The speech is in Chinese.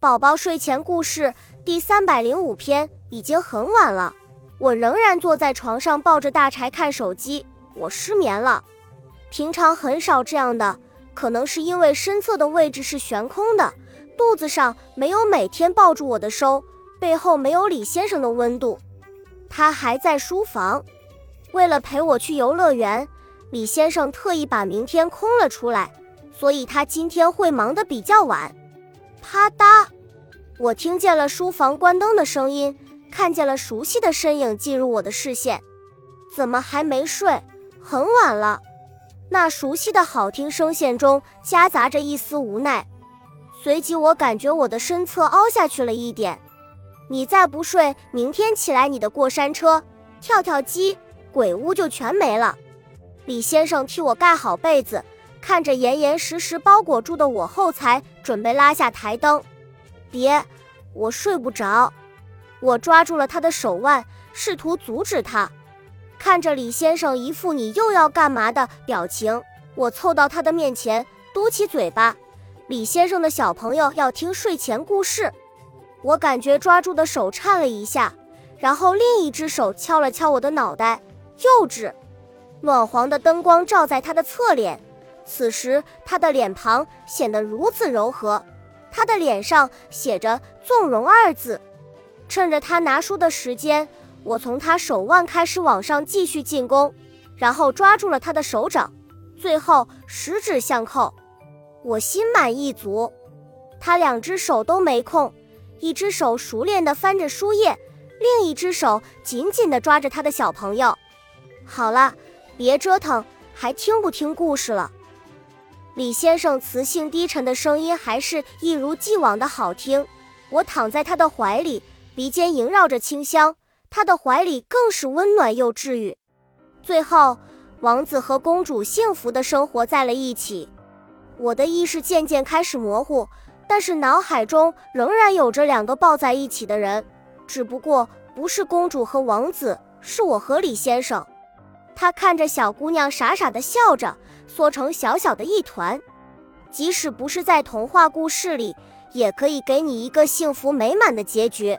宝宝睡前故事第三百零五篇，已经很晚了，我仍然坐在床上抱着大柴看手机，我失眠了。平常很少这样的，可能是因为身侧的位置是悬空的，肚子上没有每天抱住我的收，背后没有李先生的温度。他还在书房，为了陪我去游乐园，李先生特意把明天空了出来，所以他今天会忙得比较晚。啪嗒，我听见了书房关灯的声音，看见了熟悉的身影进入我的视线。怎么还没睡？很晚了。那熟悉的好听声线中夹杂着一丝无奈。随即我感觉我的身侧凹下去了一点。你再不睡，明天起来你的过山车、跳跳机、鬼屋就全没了。李先生替我盖好被子。看着严严实实包裹住的我后，才准备拉下台灯。别，我睡不着。我抓住了他的手腕，试图阻止他。看着李先生一副你又要干嘛的表情，我凑到他的面前，嘟起嘴巴。李先生的小朋友要听睡前故事。我感觉抓住的手颤了一下，然后另一只手敲了敲我的脑袋。幼稚。暖黄的灯光照在他的侧脸。此时，他的脸庞显得如此柔和，他的脸上写着“纵容”二字。趁着他拿书的时间，我从他手腕开始往上继续进攻，然后抓住了他的手掌，最后十指相扣。我心满意足。他两只手都没空，一只手熟练地翻着书页，另一只手紧紧地抓着他的小朋友。好了，别折腾，还听不听故事了？李先生磁性低沉的声音还是一如既往的好听。我躺在他的怀里，鼻尖萦绕着清香，他的怀里更是温暖又治愈。最后，王子和公主幸福的生活在了一起。我的意识渐渐开始模糊，但是脑海中仍然有着两个抱在一起的人，只不过不是公主和王子，是我和李先生。他看着小姑娘傻傻的笑着。缩成小小的一团，即使不是在童话故事里，也可以给你一个幸福美满的结局。